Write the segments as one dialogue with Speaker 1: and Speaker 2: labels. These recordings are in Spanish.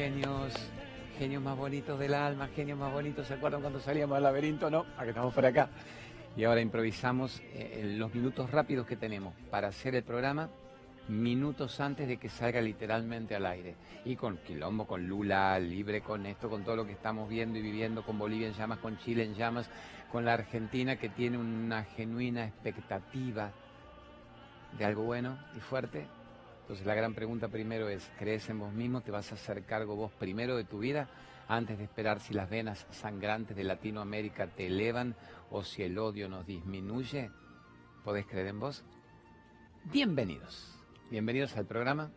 Speaker 1: genios, genios más bonitos del alma, genios más bonitos. ¿Se acuerdan cuando salíamos del laberinto? No, aquí estamos por acá. Y ahora improvisamos eh, los minutos rápidos que tenemos para hacer el programa minutos antes de que salga literalmente al aire. Y con Quilombo, con Lula, libre con esto, con todo lo que estamos viendo y viviendo, con Bolivia en llamas, con Chile en llamas, con la Argentina que tiene una genuina expectativa de algo bueno y fuerte. Entonces la gran pregunta primero es, ¿crees en vos mismo? ¿Te vas a hacer cargo vos primero de tu vida antes de esperar si las venas sangrantes de Latinoamérica te elevan o si el odio nos disminuye? ¿Podés creer en vos? Bienvenidos. Bienvenidos al programa,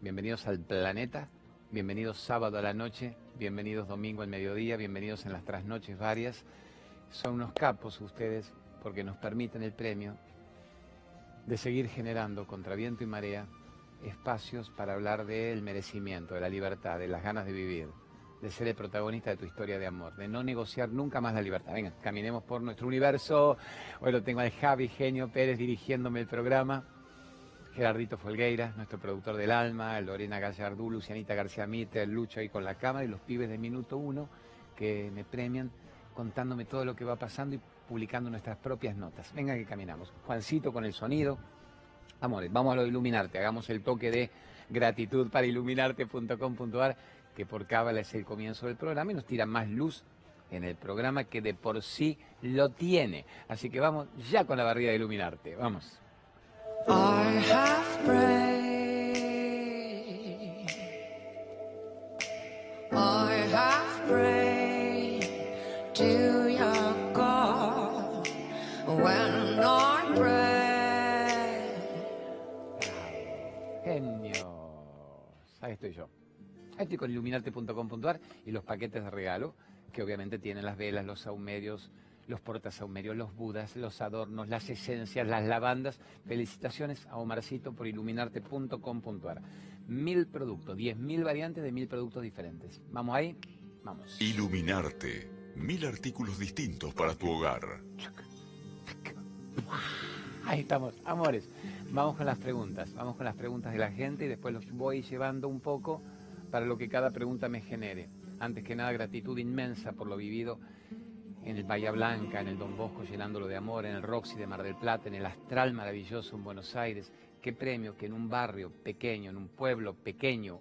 Speaker 1: bienvenidos al planeta, bienvenidos sábado a la noche, bienvenidos domingo al mediodía, bienvenidos en las trasnoches varias. Son unos capos ustedes porque nos permiten el premio de seguir generando contra viento y marea espacios para hablar del merecimiento, de la libertad, de las ganas de vivir, de ser el protagonista de tu historia de amor, de no negociar nunca más la libertad. Venga, caminemos por nuestro universo. Hoy lo tengo al Javi Genio Pérez dirigiéndome el programa. Gerardito Folgueira, nuestro productor del alma, Lorena Gallardú, Lucianita García Mitre, Lucho ahí con la cámara y los pibes de Minuto Uno que me premian contándome todo lo que va pasando y publicando nuestras propias notas. Venga que caminamos. Juancito con el sonido. Amores, vamos a lo de iluminarte. Hagamos el toque de gratitud para iluminarte.com.ar, que por cábala es el comienzo del programa y nos tira más luz en el programa que de por sí lo tiene. Así que vamos ya con la barrida de iluminarte. Vamos. Con iluminarte.com.ar y los paquetes de regalo que obviamente tienen las velas, los saumerios, los portasaumerio, los budas, los adornos, las esencias, las lavandas. Felicitaciones a Omarcito por iluminarte.com.ar. Mil productos, diez mil variantes de mil productos diferentes. ¿Vamos ahí? Vamos.
Speaker 2: Iluminarte. Mil artículos distintos para tu hogar.
Speaker 1: Ahí estamos, amores. Vamos con las preguntas. Vamos con las preguntas de la gente y después los voy llevando un poco para lo que cada pregunta me genere. Antes que nada, gratitud inmensa por lo vivido en el Bahía Blanca, en el Don Bosco llenándolo de amor, en el Roxy de Mar del Plata, en el Astral maravilloso en Buenos Aires. Qué premio que en un barrio pequeño, en un pueblo pequeño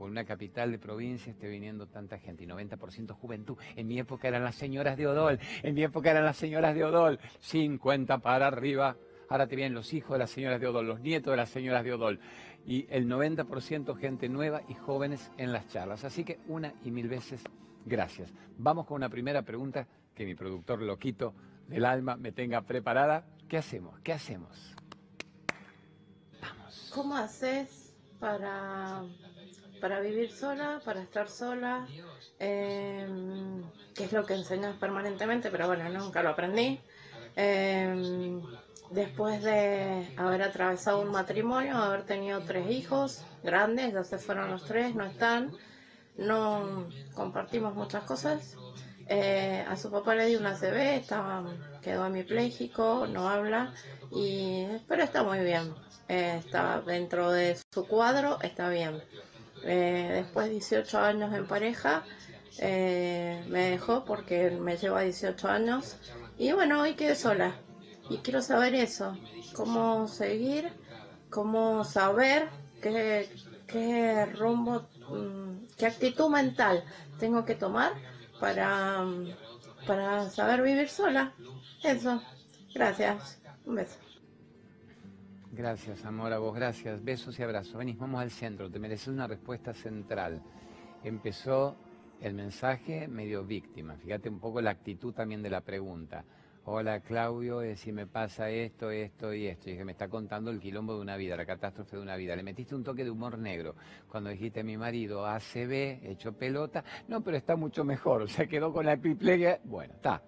Speaker 1: o en una capital de provincia esté viniendo tanta gente y 90% juventud. En mi época eran las señoras de Odol, en mi época eran las señoras de Odol, 50 para arriba. Ahora te vienen los hijos de las señoras de Odol, los nietos de las señoras de Odol. Y el 90% gente nueva y jóvenes en las charlas. Así que una y mil veces gracias. Vamos con una primera pregunta que mi productor loquito del alma me tenga preparada. ¿Qué hacemos? ¿Qué hacemos?
Speaker 3: Vamos. ¿Cómo haces para, para vivir sola, para estar sola? Em, ¿Qué es lo que enseñas permanentemente? Pero bueno, nunca lo aprendí. Em, después de haber atravesado un matrimonio, haber tenido tres hijos grandes, ya se fueron los tres, no están, no compartimos muchas cosas, eh, a su papá le dio una CB, estaba, quedó hemipléjico, no habla, y, pero está muy bien. Eh, está dentro de su cuadro, está bien. Eh, después de 18 años en pareja, me dejó porque me lleva 18 años. Y bueno, hoy quedé sola. Y quiero saber eso, cómo seguir, cómo saber qué, qué rumbo, mm, qué actitud mental tengo que tomar para, para saber vivir sola. Eso. Gracias. Un beso.
Speaker 1: Gracias, amor, a vos, gracias. Besos y abrazos. Venís, vamos al centro. Te mereces una respuesta central. Empezó el mensaje medio víctima. Fíjate un poco la actitud también de la pregunta. Hola Claudio, eh, si me pasa esto, esto y esto. Y que me está contando el quilombo de una vida, la catástrofe de una vida. Le metiste un toque de humor negro. Cuando dijiste mi marido ACB, hecho pelota, no, pero está mucho mejor. O sea, quedó con la epiplegia. Bueno, está.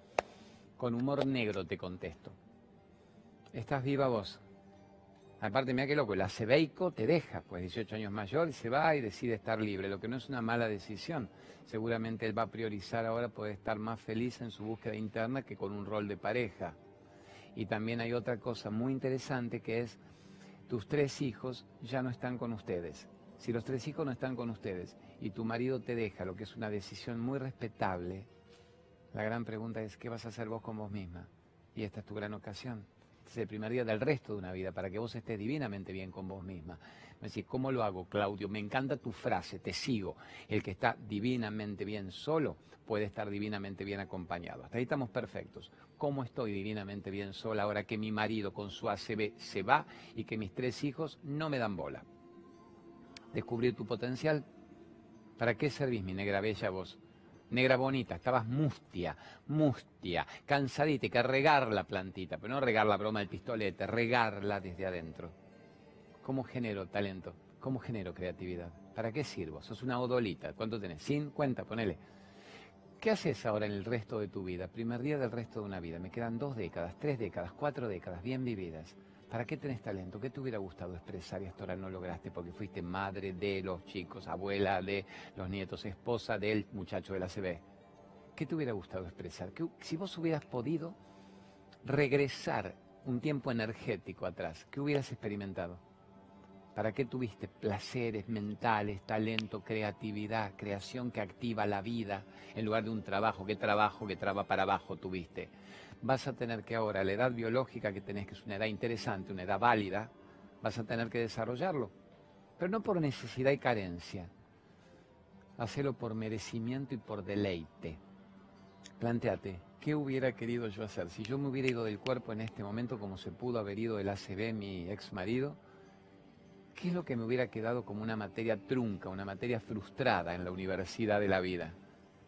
Speaker 1: Con humor negro te contesto. Estás viva vos. Aparte, mira qué loco, el acebeico te deja, pues 18 años mayor, y se va y decide estar libre, lo que no es una mala decisión. Seguramente él va a priorizar ahora poder estar más feliz en su búsqueda interna que con un rol de pareja. Y también hay otra cosa muy interesante que es, tus tres hijos ya no están con ustedes. Si los tres hijos no están con ustedes y tu marido te deja, lo que es una decisión muy respetable, la gran pregunta es, ¿qué vas a hacer vos con vos misma? Y esta es tu gran ocasión. Es el primer día del resto de una vida para que vos estés divinamente bien con vos misma. Me decís, ¿cómo lo hago, Claudio? Me encanta tu frase, te sigo. El que está divinamente bien solo puede estar divinamente bien acompañado. Hasta ahí estamos perfectos. ¿Cómo estoy divinamente bien sola ahora que mi marido con su ACB se va y que mis tres hijos no me dan bola? descubrir tu potencial. ¿Para qué servís, mi negra bella vos? Negra bonita, estabas mustia, mustia, cansadita, que regar la plantita, pero no regar la broma del pistolete, regarla desde adentro. ¿Cómo genero talento? ¿Cómo genero creatividad? ¿Para qué sirvo? Sos una odolita. ¿Cuánto tenés? Sin cuenta, ponele. ¿Qué haces ahora en el resto de tu vida? Primer día del resto de una vida. Me quedan dos décadas, tres décadas, cuatro décadas bien vividas. ¿Para qué tenés talento? ¿Qué te hubiera gustado expresar y hasta ahora no lograste porque fuiste madre de los chicos, abuela de los nietos, esposa del muchacho de la CB? ¿Qué te hubiera gustado expresar? si vos hubieras podido regresar un tiempo energético atrás, ¿qué hubieras experimentado? ¿Para qué tuviste placeres mentales, talento, creatividad, creación que activa la vida en lugar de un trabajo? ¿Qué trabajo que traba para abajo tuviste? Vas a tener que ahora, la edad biológica que tenés, que es una edad interesante, una edad válida, vas a tener que desarrollarlo. Pero no por necesidad y carencia. Hacelo por merecimiento y por deleite. Planteate, ¿qué hubiera querido yo hacer? Si yo me hubiera ido del cuerpo en este momento, como se pudo haber ido el ACB, mi ex marido, ¿qué es lo que me hubiera quedado como una materia trunca, una materia frustrada en la universidad de la vida?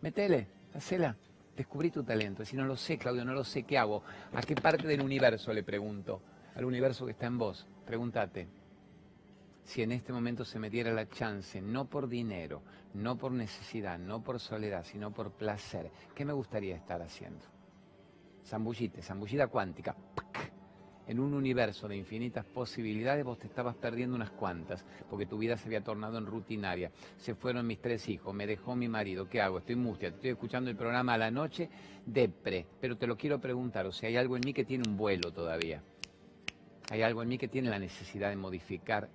Speaker 1: Metele, hacela. Descubrí tu talento. Si no lo sé, Claudio, no lo sé, ¿qué hago? ¿A qué parte del universo le pregunto? Al universo que está en vos. Pregúntate. Si en este momento se me diera la chance, no por dinero, no por necesidad, no por soledad, sino por placer, ¿qué me gustaría estar haciendo? Zambullite, zambullida cuántica en un universo de infinitas posibilidades, vos te estabas perdiendo unas cuantas, porque tu vida se había tornado en rutinaria. Se fueron mis tres hijos, me dejó mi marido, ¿qué hago? Estoy mustia, estoy escuchando el programa a la noche, depre, pero te lo quiero preguntar, o sea, hay algo en mí que tiene un vuelo todavía. Hay algo en mí que tiene la necesidad de modificar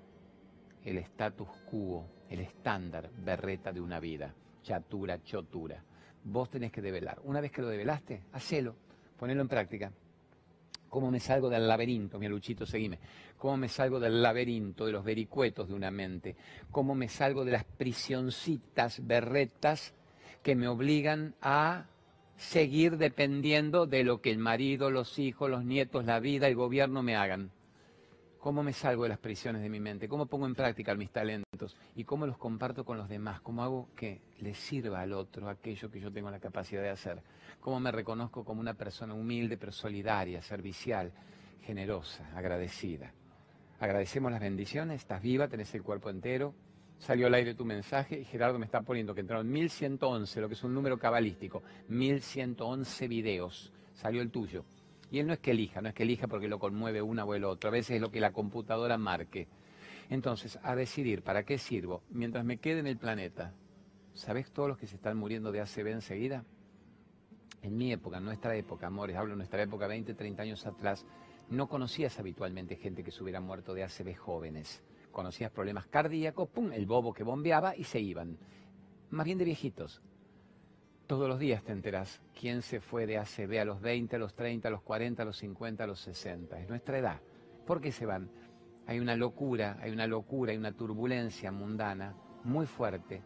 Speaker 1: el status quo, el estándar berreta de una vida, chatura, chotura. Vos tenés que develar. Una vez que lo develaste, hacelo, ponelo en práctica. ¿Cómo me salgo del laberinto? Mi Luchito, seguime. ¿Cómo me salgo del laberinto, de los vericuetos de una mente? ¿Cómo me salgo de las prisioncitas berretas que me obligan a seguir dependiendo de lo que el marido, los hijos, los nietos, la vida, el gobierno me hagan? ¿Cómo me salgo de las prisiones de mi mente? ¿Cómo pongo en práctica mis talentos? ¿Y cómo los comparto con los demás? ¿Cómo hago que le sirva al otro aquello que yo tengo la capacidad de hacer? ¿Cómo me reconozco como una persona humilde, pero solidaria, servicial, generosa, agradecida? Agradecemos las bendiciones, estás viva, tenés el cuerpo entero, salió al aire tu mensaje y Gerardo me está poniendo que entraron 1111, lo que es un número cabalístico, 1111 videos, salió el tuyo. Y él no es que elija, no es que elija porque lo conmueve una o el otro, a veces es lo que la computadora marque. Entonces, a decidir para qué sirvo mientras me quede en el planeta. ¿Sabes todos los que se están muriendo de ACB enseguida? En mi época, en nuestra época, amores, hablo de nuestra época, 20, 30 años atrás, no conocías habitualmente gente que se hubiera muerto de ACB jóvenes. Conocías problemas cardíacos, pum, el bobo que bombeaba y se iban. Más bien de viejitos. Todos los días te enteras quién se fue de ACB a los 20, a los 30, a los 40, a los 50, a los 60. Es nuestra edad. ¿Por qué se van? Hay una locura, hay una locura, hay una turbulencia mundana muy fuerte,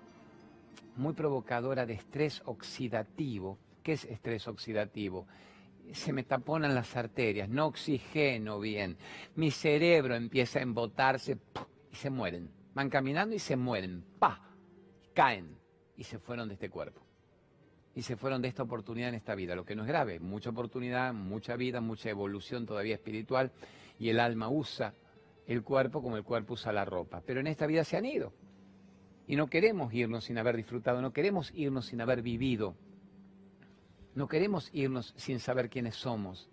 Speaker 1: muy provocadora de estrés oxidativo. ¿Qué es estrés oxidativo? Se me taponan las arterias, no oxigeno bien. Mi cerebro empieza a embotarse y se mueren. Van caminando y se mueren. ¡Pa! Caen y se fueron de este cuerpo y se fueron de esta oportunidad en esta vida, lo que no es grave, mucha oportunidad, mucha vida, mucha evolución todavía espiritual y el alma usa el cuerpo como el cuerpo usa la ropa, pero en esta vida se han ido. Y no queremos irnos sin haber disfrutado, no queremos irnos sin haber vivido, no queremos irnos sin saber quiénes somos.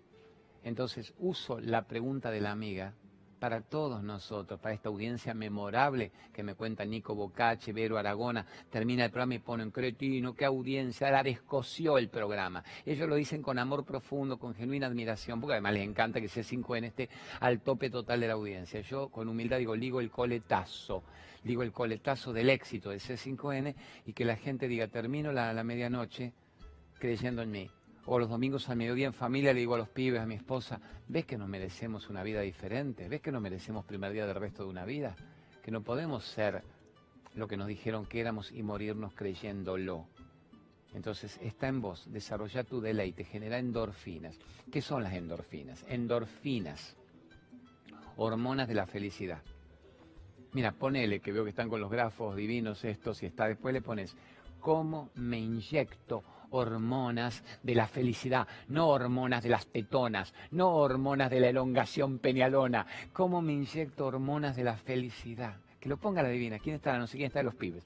Speaker 1: Entonces uso la pregunta de la amiga para todos nosotros, para esta audiencia memorable que me cuenta Nico Bocache, Vero Aragona, termina el programa y ponen cretino, qué audiencia, la descoció el programa. Ellos lo dicen con amor profundo, con genuina admiración, porque además les encanta que C5N esté al tope total de la audiencia. Yo con humildad digo, digo el coletazo, digo el coletazo del éxito de C5N y que la gente diga, termino la, la medianoche creyendo en mí o los domingos al mediodía en familia le digo a los pibes, a mi esposa, ¿ves que nos merecemos una vida diferente? ¿Ves que no merecemos primer día del resto de una vida? Que no podemos ser lo que nos dijeron que éramos y morirnos creyéndolo. Entonces está en vos, desarrolla tu deleite, genera endorfinas. ¿Qué son las endorfinas? Endorfinas, hormonas de la felicidad. Mira, ponele, que veo que están con los grafos divinos estos, y está, después le pones, ¿cómo me inyecto hormonas de la felicidad, no hormonas de las tetonas, no hormonas de la elongación penialona. ¿Cómo me inyecto hormonas de la felicidad? Que lo ponga la divina. ¿Quién está? No sé quién está de los pibes.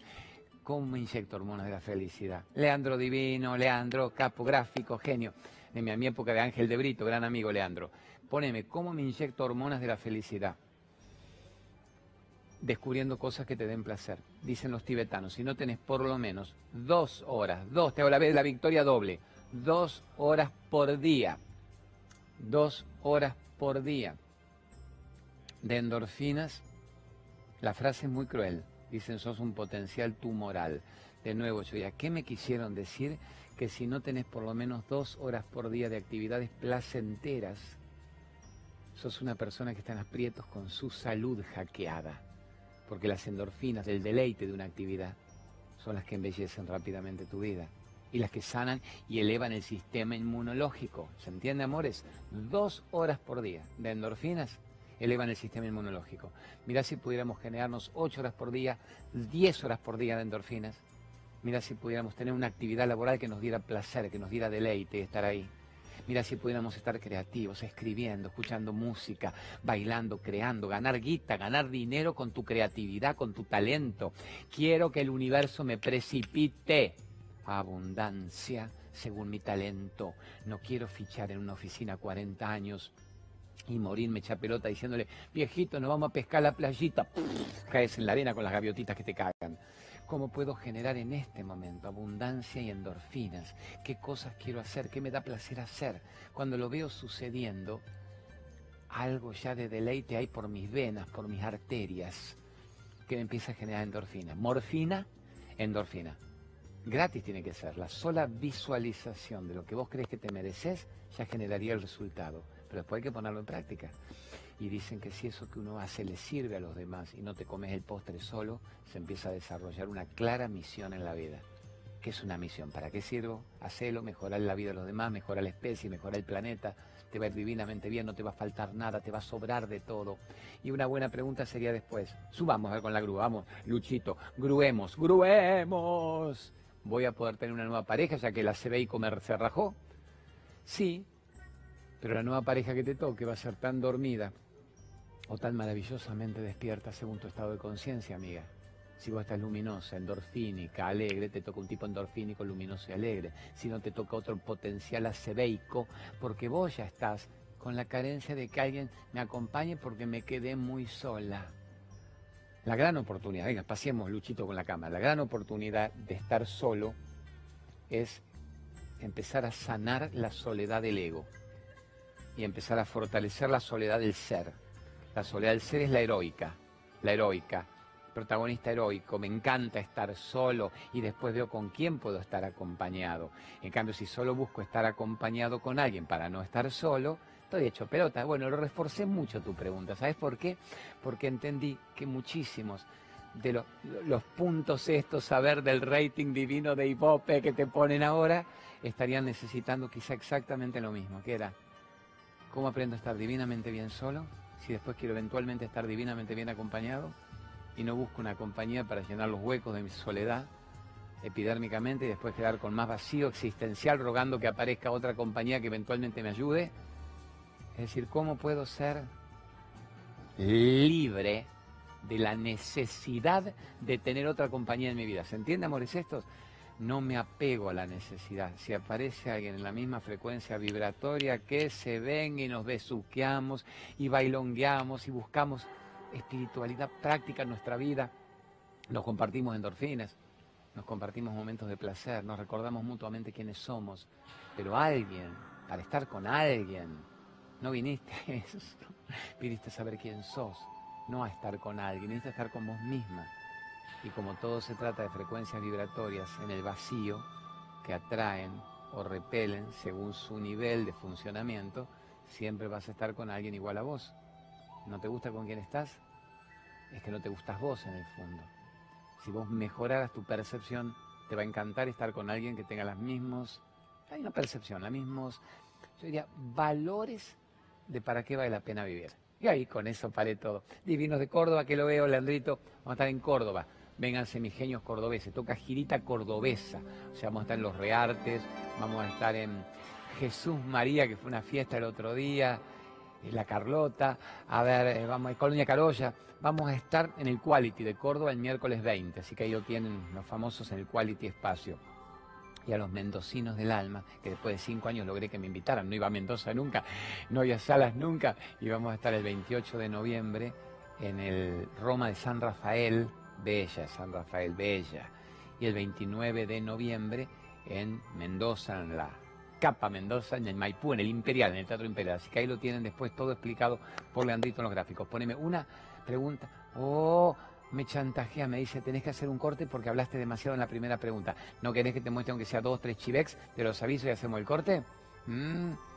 Speaker 1: ¿Cómo me inyecto hormonas de la felicidad? Leandro Divino, Leandro, capo gráfico, genio. De mi, época de Ángel de Brito, gran amigo Leandro. Poneme, ¿cómo me inyecto hormonas de la felicidad? Descubriendo cosas que te den placer. Dicen los tibetanos, si no tenés por lo menos dos horas, dos, te hago la la victoria doble, dos horas por día, dos horas por día de endorfinas, la frase es muy cruel. Dicen, sos un potencial tumoral. De nuevo, yo ya, ¿qué me quisieron decir? Que si no tenés por lo menos dos horas por día de actividades placenteras, sos una persona que está en aprietos con su salud hackeada porque las endorfinas del deleite de una actividad son las que embellecen rápidamente tu vida y las que sanan y elevan el sistema inmunológico. ¿Se entiende, amores? Dos horas por día de endorfinas elevan el sistema inmunológico. Mirá si pudiéramos generarnos ocho horas por día, diez horas por día de endorfinas. Mira si pudiéramos tener una actividad laboral que nos diera placer, que nos diera deleite estar ahí. Mira si pudiéramos estar creativos, escribiendo, escuchando música, bailando, creando, ganar guita, ganar dinero con tu creatividad, con tu talento. Quiero que el universo me precipite abundancia según mi talento. No quiero fichar en una oficina 40 años y morirme echa pelota diciéndole, viejito, nos vamos a pescar la playita. caes en la arena con las gaviotitas que te cagan. ¿Cómo puedo generar en este momento abundancia y endorfinas? ¿Qué cosas quiero hacer? ¿Qué me da placer hacer? Cuando lo veo sucediendo, algo ya de deleite hay por mis venas, por mis arterias, que me empieza a generar endorfina. Morfina, endorfina. Gratis tiene que ser. La sola visualización de lo que vos crees que te mereces ya generaría el resultado. Pero después hay que ponerlo en práctica y dicen que si eso que uno hace le sirve a los demás y no te comes el postre solo, se empieza a desarrollar una clara misión en la vida. ¿Qué es una misión? ¿Para qué sirvo? Hacelo, mejorar la vida de los demás, mejorar la especie, mejorar el planeta, te va a ir divinamente bien, no te va a faltar nada, te va a sobrar de todo. Y una buena pregunta sería después, subamos a ver con la grúa, vamos, Luchito, gruemos, gruemos. ¿Voy a poder tener una nueva pareja ya que la CBI comer se rajó? Sí, pero la nueva pareja que te toque va a ser tan dormida o tan maravillosamente despierta según tu estado de conciencia, amiga. Si vos estás luminosa, endorfínica, alegre, te toca un tipo endorfínico, luminoso y alegre. Si no, te toca otro potencial acebeico, porque vos ya estás con la carencia de que alguien me acompañe porque me quedé muy sola. La gran oportunidad, venga, pasemos Luchito con la cámara, la gran oportunidad de estar solo es empezar a sanar la soledad del ego y empezar a fortalecer la soledad del ser. La soledad del ser es la heroica, la heroica, protagonista heroico, me encanta estar solo y después veo con quién puedo estar acompañado. En cambio, si solo busco estar acompañado con alguien para no estar solo, estoy hecho pelota. Bueno, lo reforcé mucho tu pregunta, ¿sabes por qué? Porque entendí que muchísimos de los, puntos estos, saber del rating divino de Ibope que te ponen ahora, estarían necesitando quizá exactamente lo mismo, que era ¿Cómo aprendo a estar divinamente bien solo? Si después quiero eventualmente estar divinamente bien acompañado y no busco una compañía para llenar los huecos de mi soledad epidérmicamente y después quedar con más vacío existencial rogando que aparezca otra compañía que eventualmente me ayude. Es decir, ¿cómo puedo ser libre de la necesidad de tener otra compañía en mi vida? ¿Se entiende, amores estos? No me apego a la necesidad. Si aparece alguien en la misma frecuencia vibratoria que se ven y nos besuqueamos y bailongueamos y buscamos espiritualidad práctica en nuestra vida, nos compartimos endorfinas, nos compartimos momentos de placer, nos recordamos mutuamente quiénes somos, pero alguien, para estar con alguien, no viniste a eso, viniste a saber quién sos, no a estar con alguien, viniste a estar con vos misma. Y como todo se trata de frecuencias vibratorias en el vacío que atraen o repelen según su nivel de funcionamiento, siempre vas a estar con alguien igual a vos. ¿No te gusta con quién estás? Es que no te gustas vos en el fondo. Si vos mejoraras tu percepción, te va a encantar estar con alguien que tenga las mismos, hay una percepción, los mismos, yo diría, valores de para qué vale la pena vivir. Y ahí con eso paré todo. Divinos de Córdoba, que lo veo, Leandrito, vamos a estar en Córdoba. Vénganse mis genios cordobeses, toca girita cordobesa. O sea, vamos a estar en los Reartes, vamos a estar en Jesús María, que fue una fiesta el otro día, la Carlota, a ver, eh, vamos a Colonia Carolla, vamos a estar en el Quality de Córdoba el miércoles 20, así que ahí lo tienen los famosos en el Quality Espacio. Y a los mendocinos del alma, que después de cinco años logré que me invitaran, no iba a Mendoza nunca, no había salas nunca, y vamos a estar el 28 de noviembre en el Roma de San Rafael, Bella, San Rafael Bella, y el 29 de noviembre en Mendoza, en la Capa Mendoza, en el Maipú, en el Imperial, en el Teatro Imperial. Así que ahí lo tienen después todo explicado por Leandrito en los gráficos. Poneme una pregunta. Oh, me chantajea, me dice, tenés que hacer un corte porque hablaste demasiado en la primera pregunta. ¿No querés que te muestre aunque sea dos, tres chivex? Te los aviso y hacemos el corte. Qué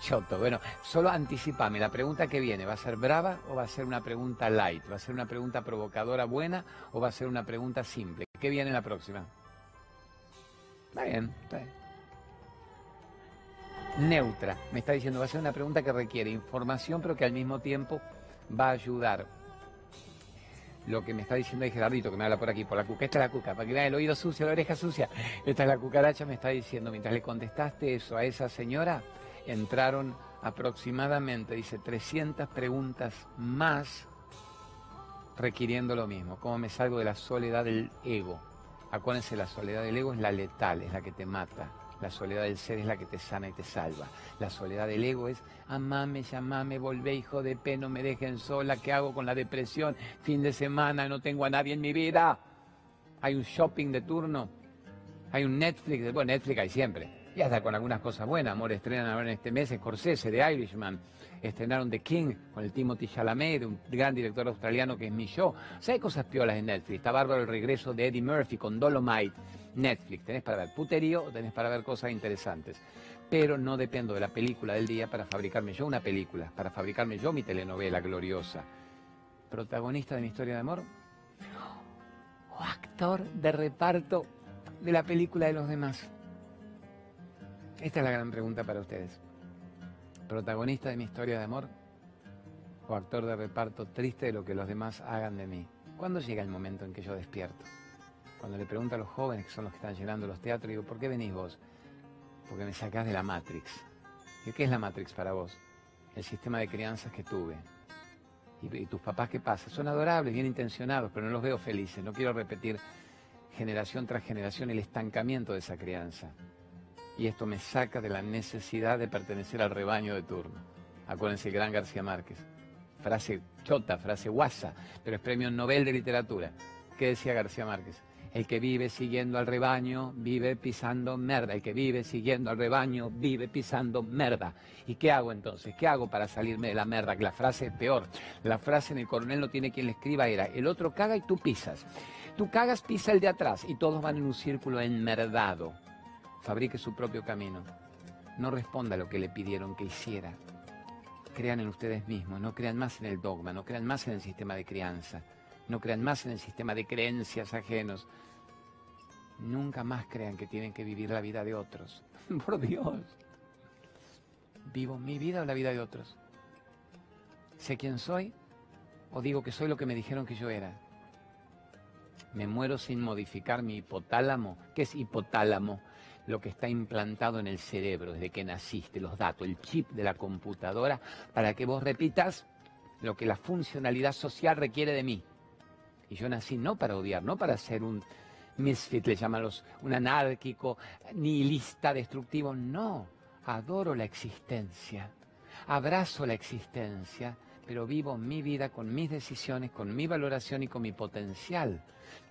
Speaker 1: choto. Bueno, solo anticipame, la pregunta que viene, ¿va a ser brava o va a ser una pregunta light? ¿Va a ser una pregunta provocadora buena o va a ser una pregunta simple? ¿Qué viene la próxima? Está bien, está bien neutra. Me está diciendo, va a ser una pregunta que requiere información, pero que al mismo tiempo va a ayudar. Lo que me está diciendo ahí Gerardito, que me habla por aquí, por la cuca, esta es la cuca, para que vean el oído sucio, la oreja sucia. Esta es la cucaracha, me está diciendo, mientras le contestaste eso a esa señora, entraron aproximadamente, dice, 300 preguntas más requiriendo lo mismo. ¿Cómo me salgo de la soledad del ego? Acuérdense, la soledad del ego es la letal, es la que te mata. La soledad del ser es la que te sana y te salva. La soledad del ego es, amame, llamame, volvé, hijo de pe, no me dejen sola, ¿qué hago con la depresión? Fin de semana, no tengo a nadie en mi vida. Hay un shopping de turno, hay un Netflix, bueno, Netflix hay siempre. Y hasta con algunas cosas buenas, amor, estrenan ahora en este mes Scorsese, de Irishman, estrenaron The King con el Timothy Chalamet, un gran director australiano que es mi show. O sea, hay cosas piolas en Netflix. Está bárbaro el regreso de Eddie Murphy con Dolomite Netflix, tenés para ver puterío o tenés para ver cosas interesantes. Pero no dependo de la película del día para fabricarme yo una película, para fabricarme yo mi telenovela gloriosa. Protagonista de mi historia de amor o actor de reparto de la película de los demás. Esta es la gran pregunta para ustedes. ¿Protagonista de mi historia de amor o actor de reparto triste de lo que los demás hagan de mí? ¿Cuándo llega el momento en que yo despierto? Cuando le pregunto a los jóvenes, que son los que están llenando los teatros, digo, ¿por qué venís vos? Porque me sacás de la Matrix. ¿Y qué es la Matrix para vos? El sistema de crianzas que tuve. ¿Y, tus papás qué pasa? Son adorables, bien intencionados, pero no los veo felices. No quiero repetir generación tras generación el estancamiento de esa crianza. Y esto me saca de la necesidad de pertenecer al rebaño de turno. Acuérdense el gran García Márquez. Frase chota, frase guasa, pero es premio Nobel de literatura. ¿Qué decía García Márquez? El que vive siguiendo al rebaño vive pisando merda. El que vive siguiendo al rebaño vive pisando merda. ¿Y qué hago entonces? ¿Qué hago para salirme de la merda? Que la frase es peor. La frase en el coronel no tiene quien le escriba era, el otro caga y tú pisas. Tú cagas, pisa el de atrás y todos van en un círculo enmerdado. Fabrique su propio camino. No responda a lo que le pidieron que hiciera. Crean en ustedes mismos, no crean más en el dogma, no crean más en el sistema de crianza, no crean más en el sistema de creencias ajenos. Nunca más crean que tienen que vivir la vida de otros. Por Dios. ¿Vivo mi vida o la vida de otros? ¿Sé quién soy o digo que soy lo que me dijeron que yo era? Me muero sin modificar mi hipotálamo. ¿Qué es hipotálamo? Lo que está implantado en el cerebro desde que naciste, los datos, el chip de la computadora, para que vos repitas lo que la funcionalidad social requiere de mí. Y yo nací no para odiar, no para ser un misfit, le llaman los, un anárquico, nihilista, destructivo. No, adoro la existencia, abrazo la existencia, pero vivo mi vida con mis decisiones, con mi valoración y con mi potencial.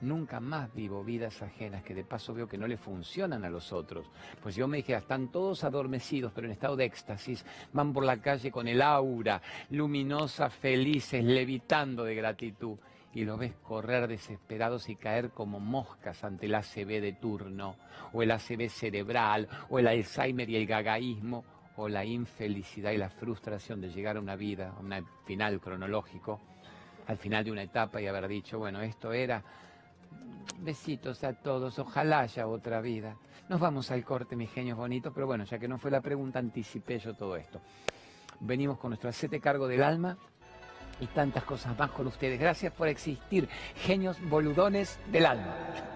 Speaker 1: Nunca más vivo vidas ajenas que de paso veo que no le funcionan a los otros. Pues yo me dije, están todos adormecidos, pero en estado de éxtasis, van por la calle con el aura, luminosa, felices, levitando de gratitud. Y lo ves correr desesperados y caer como moscas ante el ACV de turno, o el ACV cerebral, o el Alzheimer y el gagaísmo, o la infelicidad y la frustración de llegar a una vida, a un final cronológico, al final de una etapa y haber dicho, bueno, esto era besitos a todos, ojalá haya otra vida. Nos vamos al corte, mis genios bonitos, pero bueno, ya que no fue la pregunta, anticipé yo todo esto. Venimos con nuestro acete cargo del alma y tantas cosas más con ustedes. Gracias por existir, genios boludones del alma.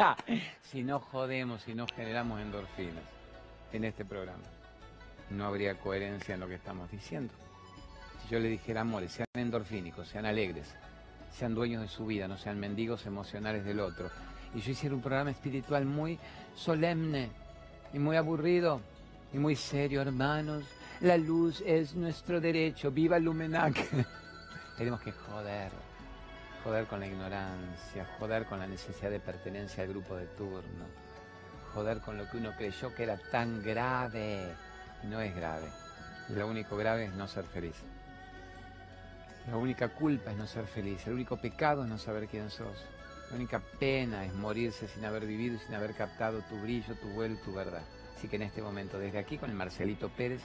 Speaker 1: si no jodemos, si no generamos endorfinas en este programa, no habría coherencia en lo que estamos diciendo. Si yo le dijera, amores, sean endorfínicos, sean alegres, sean dueños de su vida, no sean mendigos emocionales del otro, y yo hiciera un programa espiritual muy solemne y muy aburrido y muy serio, hermanos, la luz es nuestro derecho, viva Lumenac. Tenemos que joder, joder con la ignorancia, joder con la necesidad de pertenencia al grupo de turno, joder con lo que uno creyó que era tan grave. No es grave. Lo único grave es no ser feliz. La única culpa es no ser feliz. El único pecado es no saber quién sos. La única pena es morirse sin haber vivido y sin haber captado tu brillo, tu vuelo tu verdad. Así que en este momento, desde aquí con el Marcelito Pérez,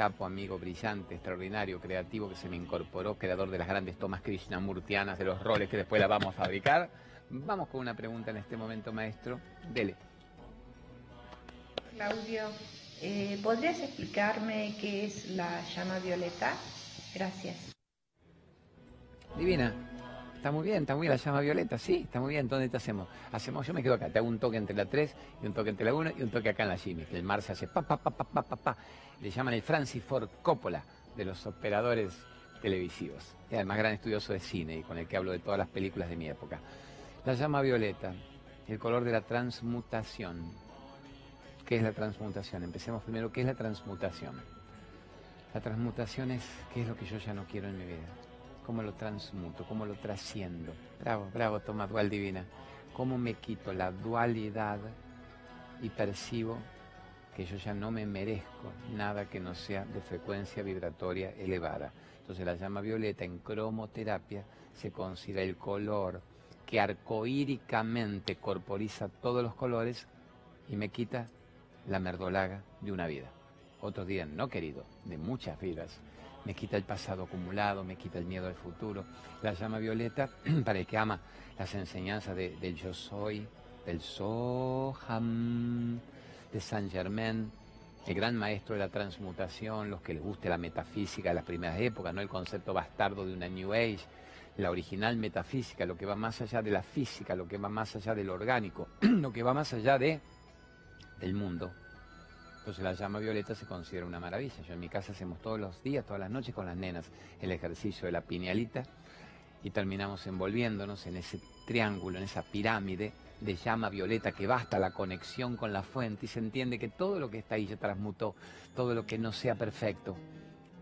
Speaker 1: capo, amigo brillante, extraordinario, creativo, que se me incorporó, creador de las grandes tomas krishnamurtianas, de los roles que después la vamos a fabricar. Vamos con una pregunta en este momento, maestro. Dele.
Speaker 4: Claudio, eh, ¿podrías explicarme qué es la llama violeta? Gracias.
Speaker 1: Divina. Está muy bien, está muy bien la llama violeta, sí, está muy bien. ¿Dónde te hacemos? Hacemos, yo me quedo acá, te hago un toque entre la 3 y un toque entre la 1 y un toque acá en la Jimmy. El mar se hace pa, pa, pa, pa, pa, pa, pa. Le llaman el Francis Ford Coppola de los operadores televisivos. Era el más gran estudioso de cine y con el que hablo de todas las películas de mi época. La llama violeta, el color de la transmutación. ¿Qué es la transmutación? Empecemos primero, ¿qué es la transmutación? La transmutación es qué es lo que yo ya no quiero en mi vida. ¿Cómo lo transmuto? ¿Cómo lo trasciendo? Bravo, bravo, toma dual divina. ¿Cómo me quito la dualidad y percibo que yo ya no me merezco nada que no sea de frecuencia vibratoria elevada? Entonces la llama violeta en cromoterapia se considera el color que arcoíricamente corporiza todos los colores y me quita la merdolaga de una vida. Otros dirán, no querido, de muchas vidas. Me quita el pasado acumulado, me quita el miedo al futuro. La llama violeta, para el que ama las enseñanzas de- del yo soy, del Soham, de Saint Germain, el gran maestro de la transmutación, los que les guste la metafísica de las primeras épocas, no el concepto bastardo de una New Age, la original metafísica, lo que va más allá de la física, lo que va más allá del orgánico, lo que va más allá de del mundo. Entonces la llama violeta se considera una maravilla. Yo en mi casa hacemos todos los días, todas las noches con las nenas el ejercicio de la piñalita y terminamos envolviéndonos en ese triángulo, en esa pirámide de llama violeta que basta la conexión con la fuente y se entiende que todo lo que está ahí ya transmutó, todo lo que no sea perfecto.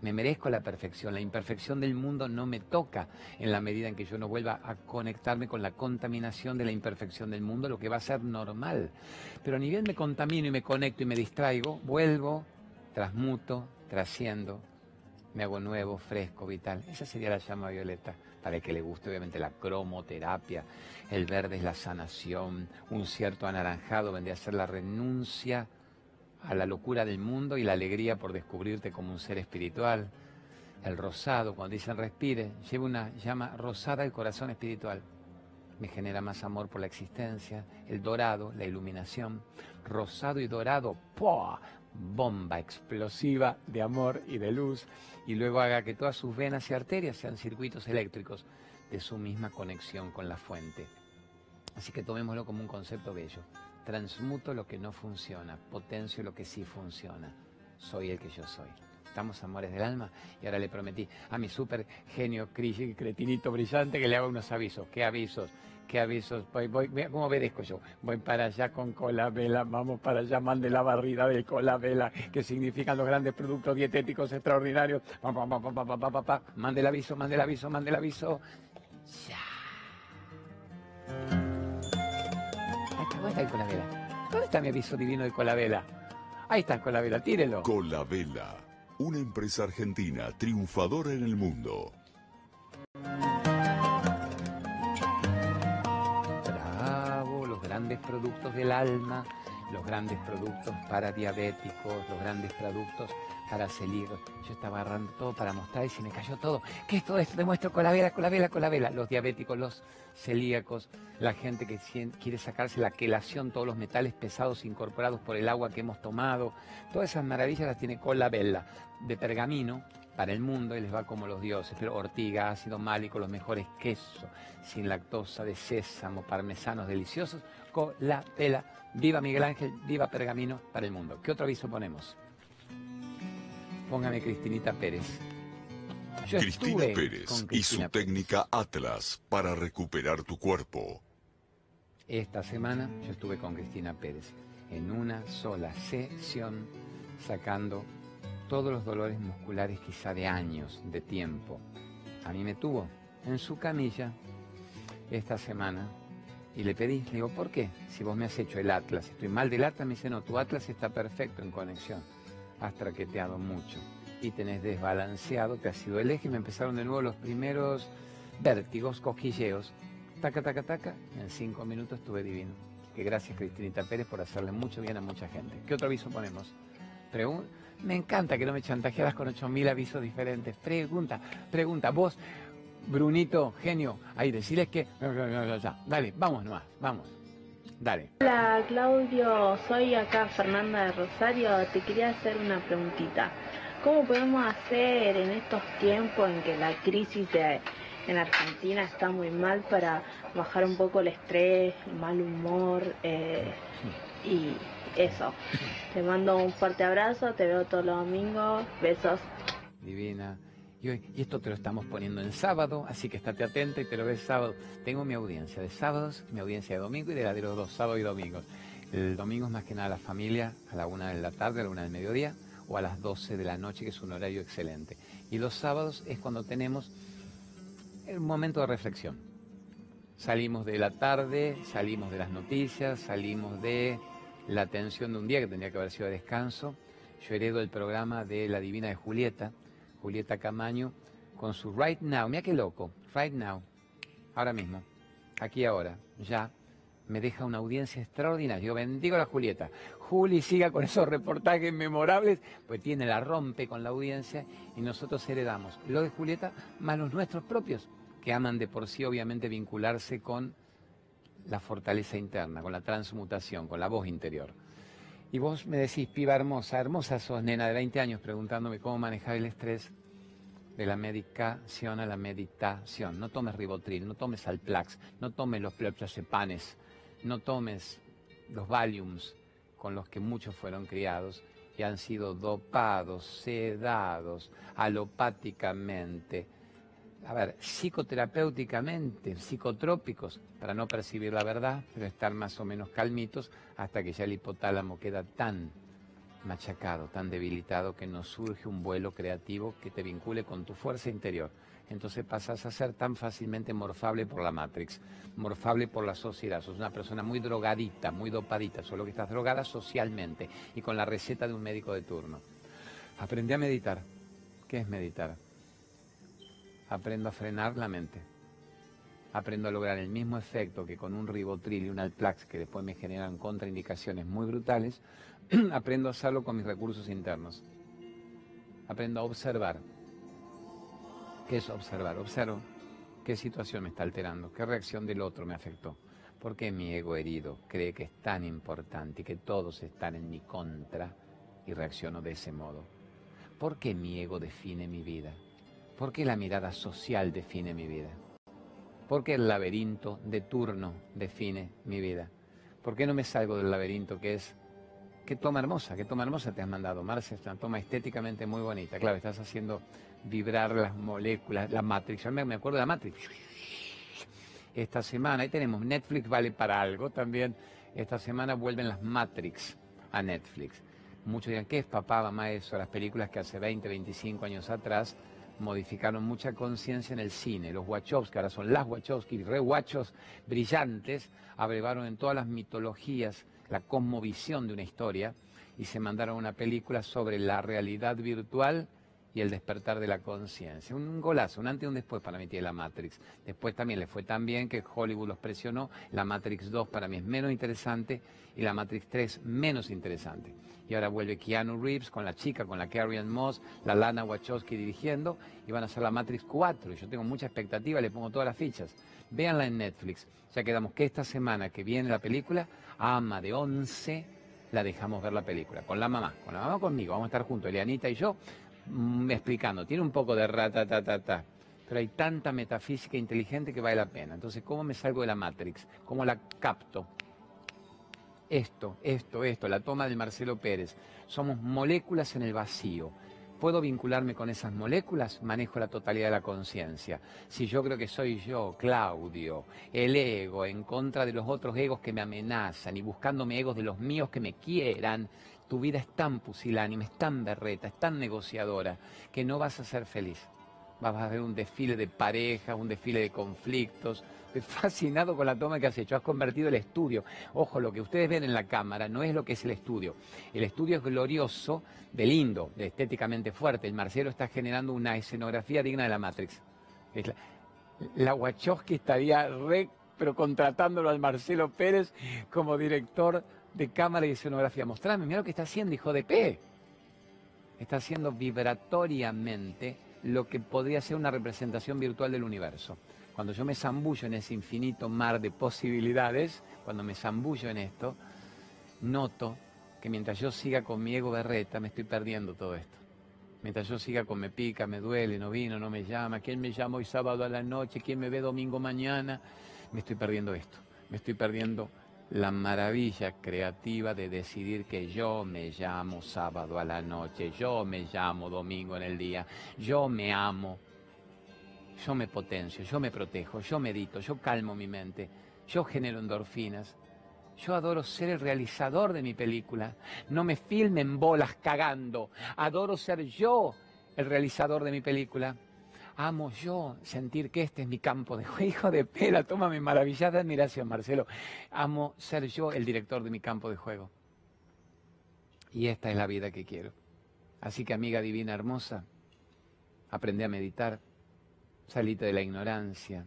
Speaker 1: Me merezco la perfección, la imperfección del mundo no me toca en la medida en que yo no vuelva a conectarme con la contaminación de la imperfección del mundo, lo que va a ser normal. Pero ni bien me contamino y me conecto y me distraigo, vuelvo, transmuto, trasciendo, me hago nuevo, fresco, vital. Esa sería la llama violeta, para el que le guste obviamente la cromoterapia. El verde es la sanación, un cierto anaranjado vendría a ser la renuncia a la locura del mundo y la alegría por descubrirte como un ser espiritual. El rosado, cuando dicen respire, lleva una llama rosada al corazón espiritual. Me genera más amor por la existencia. El dorado, la iluminación. Rosado y dorado, ¡pua! bomba explosiva de amor y de luz. Y luego haga que todas sus venas y arterias sean circuitos eléctricos de su misma conexión con la fuente. Así que tomémoslo como un concepto bello transmuto lo que no funciona, potencio lo que sí funciona. Soy el que yo soy. Estamos amores del alma y ahora le prometí a mi super genio cretinito brillante que le haga unos avisos. ¿Qué avisos? ¿Qué avisos? Voy, voy, ¿Cómo obedezco yo? Voy para allá con cola vela, vamos para allá, mande la barrida del cola vela, que significan los grandes productos dietéticos extraordinarios. Mande el aviso, mande el aviso, mande el aviso. Ya. ¿Dónde está el colavela? ¿Dónde está mi aviso divino de colavela? Ahí está el colavela, tírelo.
Speaker 2: Colavela, una empresa argentina triunfadora en el mundo.
Speaker 1: Bravo, los grandes productos del alma, los grandes productos para diabéticos, los grandes productos para celíacos. Yo estaba agarrando todo para mostrar y se me cayó todo. ¿Qué es todo esto? Demuestro con la vela, con la vela, con la vela. Los diabéticos, los celíacos, la gente que quiere sacarse la quelación, todos los metales pesados incorporados por el agua que hemos tomado. Todas esas maravillas las tiene con la vela de pergamino, para el mundo y les va como los dioses, pero ortiga, ácido málico, los mejores quesos, sin lactosa, de sésamo, parmesanos deliciosos, con la tela. Viva Miguel Ángel, viva Pergamino para el mundo. ¿Qué otro aviso ponemos? Póngame Cristinita Pérez.
Speaker 2: Yo Cristina Pérez y su técnica Atlas para recuperar tu cuerpo.
Speaker 1: Esta semana yo estuve con Cristina Pérez en una sola sesión sacando todos los dolores musculares quizá de años, de tiempo. A mí me tuvo en su camilla esta semana y le pedí, le digo, ¿por qué? Si vos me has hecho el Atlas, estoy mal del Atlas, me dice, no, tu Atlas está perfecto en conexión, has traqueteado mucho y tenés desbalanceado, te ha sido el eje y me empezaron de nuevo los primeros vértigos, cosquilleos, taca, taca, taca, en cinco minutos estuve divino. Que gracias Cristinita Pérez por hacerle mucho bien a mucha gente. ¿Qué otro aviso ponemos? me encanta que no me chantajearas con 8.000 avisos diferentes. Pregunta, pregunta. Vos, Brunito, genio, ahí decirles que... Dale, vamos nomás, vamos. Dale.
Speaker 5: Hola Claudio, soy acá Fernanda de Rosario. Te quería hacer una preguntita. ¿Cómo podemos hacer en estos tiempos en que la crisis en Argentina está muy mal para bajar un poco el estrés, el mal humor eh, y eso. Te mando un fuerte abrazo, te veo todos los domingos. Besos.
Speaker 1: Divina. Y, esto te lo estamos poniendo en sábado, así que estate atenta y te lo ves sábado. Tengo mi audiencia de sábados, mi audiencia de domingo y de la de los dos, sábados y domingos. El domingo es más que nada la familia, a la una de la tarde, a la una del mediodía o a las 12 de la noche, que es un horario excelente. Y los sábados es cuando tenemos un momento de reflexión. Salimos de la tarde, salimos de las noticias, salimos de la atención de un día que tendría que haber sido de descanso. Yo heredo el programa de La Divina de Julieta, Julieta Camaño, con su Right Now. Mira qué loco, Right Now, ahora mismo, aquí ahora, ya, me deja una audiencia extraordinaria. Yo bendigo a la Julieta. Juli siga con esos reportajes memorables, pues tiene la rompe con la audiencia y nosotros heredamos lo de Julieta más los nuestros propios, que aman de por sí obviamente vincularse con la fortaleza interna, con la transmutación, con la voz interior. Y vos me decís, piba hermosa, hermosa sos, nena de 20 años, preguntándome cómo manejar el estrés de la medicación a la meditación. No tomes ribotril, no tomes alplax, no tomes los clopiosepanes, no tomes los valiums con los que muchos fueron criados y han sido dopados, sedados alopáticamente a ver, psicoterapéuticamente, psicotrópicos, para no percibir la verdad, pero estar más o menos calmitos hasta que ya el hipotálamo queda tan machacado, tan debilitado, que no surge un vuelo creativo que te vincule con tu fuerza interior. Entonces pasas a ser tan fácilmente morfable por la Matrix, morfable por la sociedad. Sos una persona muy drogadita, muy dopadita, solo que estás drogada socialmente y con la receta de un médico de turno. Aprendí a meditar. ¿Qué es meditar? Aprendo a frenar la mente. Aprendo a lograr el mismo efecto que con un ribotril y un alplax que después me generan contraindicaciones muy brutales, aprendo a hacerlo con mis recursos internos. Aprendo a observar. ¿Qué es observar? Observo qué situación me está alterando, qué reacción del otro me afectó. ¿Por qué mi ego herido cree que es tan importante y que todos están en mi contra y reacciono de ese modo? ¿Por qué mi ego define mi vida? ¿Por qué la mirada social define mi vida? ¿Por qué el laberinto de turno define mi vida? ¿Por qué no me salgo del laberinto que es... Qué toma hermosa, qué toma hermosa te has mandado, Marcia, es una toma estéticamente muy bonita. Claro, estás haciendo vibrar las moléculas, la Matrix. Yo me acuerdo de la Matrix. Esta semana, ahí tenemos, Netflix vale para algo también. Esta semana vuelven las Matrix a Netflix. Muchos dirán, ¿qué es papá, mamá eso? Las películas que hace 20, 25 años atrás modificaron mucha conciencia en el cine. Los Wachowski, ahora son las Wachowski, re brillantes, abrevaron en todas las mitologías la cosmovisión de una historia y se mandaron una película sobre la realidad virtual y el despertar de la conciencia. Un golazo, un antes y un después para mí tiene la Matrix. Después también le fue tan bien que Hollywood los presionó. La Matrix 2 para mí es menos interesante y la Matrix 3 menos interesante. Y ahora vuelve Keanu Reeves con la chica, con la Carrie Moss, la Lana Wachowski dirigiendo y van a hacer la Matrix 4. Y yo tengo mucha expectativa, le pongo todas las fichas. Véanla en Netflix. Ya quedamos que esta semana que viene la película, Ama de 11, la dejamos ver la película. Con la mamá, con la mamá conmigo. Vamos a estar juntos, Elianita y yo mm, explicando. Tiene un poco de rata, pero hay tanta metafísica inteligente que vale la pena. Entonces, ¿cómo me salgo de la Matrix? ¿Cómo la capto? Esto, esto, esto, la toma de Marcelo Pérez. Somos moléculas en el vacío. ¿Puedo vincularme con esas moléculas? Manejo la totalidad de la conciencia. Si yo creo que soy yo, Claudio, el ego, en contra de los otros egos que me amenazan y buscándome egos de los míos que me quieran, tu vida es tan pusilánime, es tan berreta, es tan negociadora, que no vas a ser feliz. Vas a ver un desfile de parejas, un desfile de conflictos, fascinado con la toma que has hecho. Has convertido el estudio. Ojo, lo que ustedes ven en la cámara no es lo que es el estudio. El estudio es glorioso, de lindo, de estéticamente fuerte. El Marcelo está generando una escenografía digna de la Matrix. la, Wachowski estaría re, pero contratándolo al Marcelo Pérez como director de cámara y escenografía. Mostrame, mira lo que está haciendo, hijo de P. Está haciendo vibratoriamente lo que podría ser una representación virtual del universo. Cuando yo me zambullo en ese infinito mar de posibilidades, cuando me zambullo en esto, noto que mientras yo siga con mi ego berreta, me estoy perdiendo todo esto. Mientras yo siga con me pica, me duele, no vino, no me llama, quién me llama hoy sábado a la noche, quién me ve domingo mañana, me estoy perdiendo esto. Me estoy perdiendo la maravilla creativa de decidir que yo me llamo sábado a la noche, yo me llamo domingo en el día, yo me amo, yo me potencio, yo me protejo, yo medito, yo calmo mi mente, yo genero endorfinas. Yo adoro ser el realizador de mi película. No me filmen bolas cagando. Adoro ser yo el realizador de mi película. Amo yo sentir que este es mi campo de juego. De pela, toma mi maravillada admiración, Marcelo. Amo ser yo el director de mi campo de juego. Y esta es la vida que quiero. Así que, amiga divina hermosa, aprende a meditar, Salite de la ignorancia.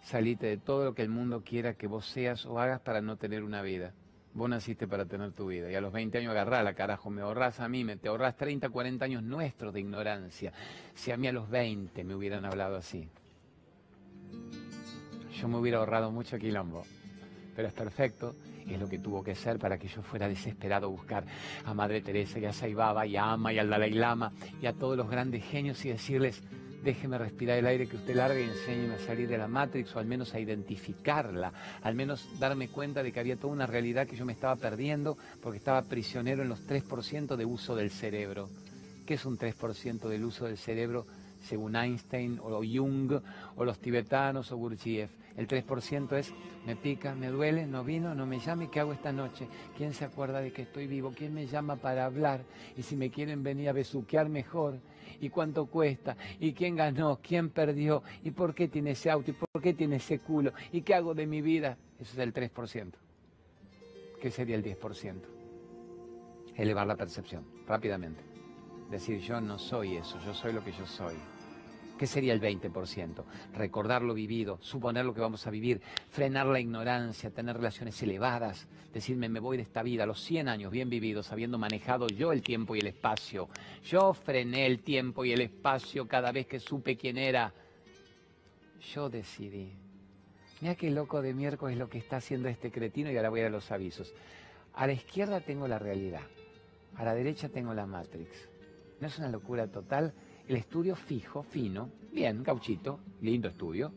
Speaker 1: Salite de todo lo que el mundo quiera que vos seas o hagas para no tener una vida. Vos naciste para tener tu vida. Y a los 20 años agarrala, carajo. Me ahorras a mí, me te ahorras 30, 40 años nuestros de ignorancia. Si a mí a los 20 me hubieran hablado así. Yo me hubiera ahorrado mucho quilombo. Pero es perfecto es lo que tuvo que ser para que yo fuera desesperado a buscar a Madre Teresa y a Saibaba y a Ama y al Dalai Lama y a todos los grandes genios y decirles, déjeme respirar el aire que usted larga y enséñeme a salir de la Matrix o al menos a identificarla, al menos darme cuenta de que había toda una realidad que yo me estaba perdiendo porque estaba prisionero en los 3% de uso del cerebro. ¿Qué es un 3% del uso del cerebro según Einstein o Jung o los tibetanos o Gurdjieff? El 3% es, me pica, me duele, no vino, no me llame, ¿qué hago esta noche? ¿Quién se acuerda de que estoy vivo? ¿Quién me llama para hablar? Y si me quieren venir a besuquear mejor, ¿y cuánto cuesta? ¿Y quién ganó? ¿Quién perdió? ¿Y por qué tiene ese auto? ¿Y por qué tiene ese culo? ¿Y qué hago de mi vida? Eso es el 3%. ¿Qué sería el 10%? Elevar la percepción, rápidamente. Decir, yo no soy eso, yo soy lo que yo soy. ¿Qué sería el 20%? Recordar lo vivido, suponer lo que vamos a vivir, frenar la ignorancia, tener relaciones elevadas, decirme me voy de esta vida los 100 años bien vividos, habiendo manejado yo el tiempo y el espacio. Yo frené el tiempo y el espacio cada vez que supe quién era. Yo decidí. Mira qué loco de miércoles lo que está haciendo este cretino y ahora voy a los avisos. A la izquierda tengo la realidad, a la derecha tengo la Matrix. ¿No es una locura total? El estudio fijo, fino, bien, gauchito, lindo estudio.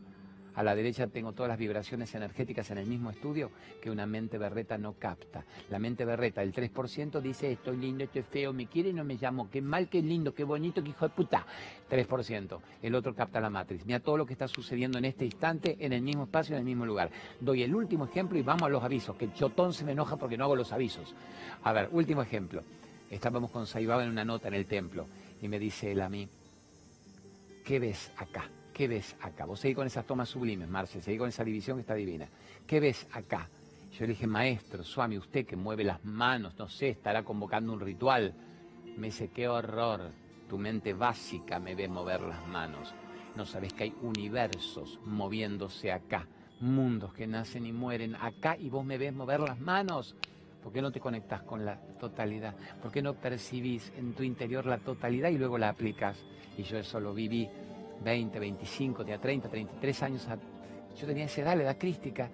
Speaker 1: A la derecha tengo todas las vibraciones energéticas en el mismo estudio que una mente berreta no capta. La mente berreta, el 3% dice estoy lindo, estoy feo, me quiere y no me llamo, qué mal, qué lindo, qué bonito, qué hijo de puta. 3%. El otro capta la matriz. Mira todo lo que está sucediendo en este instante, en el mismo espacio, en el mismo lugar. Doy el último ejemplo y vamos a los avisos, que Chotón se me enoja porque no hago los avisos. A ver, último ejemplo. Estábamos con Saibaba en una nota en el templo y me dice él a mí, ¿qué ves acá? ¿Qué ves acá? Vos seguís con esas tomas sublimes, Marce, seguís con esa división que está divina. ¿Qué ves acá? Yo le dije, maestro, Swami, usted que mueve las manos, no sé, estará convocando un ritual. Me dice, qué horror, tu mente básica me ve mover las manos. No sabes que hay universos moviéndose acá, mundos que nacen y mueren acá y vos me ves mover las manos. ¿Por qué no te conectas con la totalidad? ¿Por qué no percibís en tu interior la totalidad y luego la aplicas? Y yo eso lo viví 20, 25, 30, 33 años. Yo tenía esa edad, la edad crística.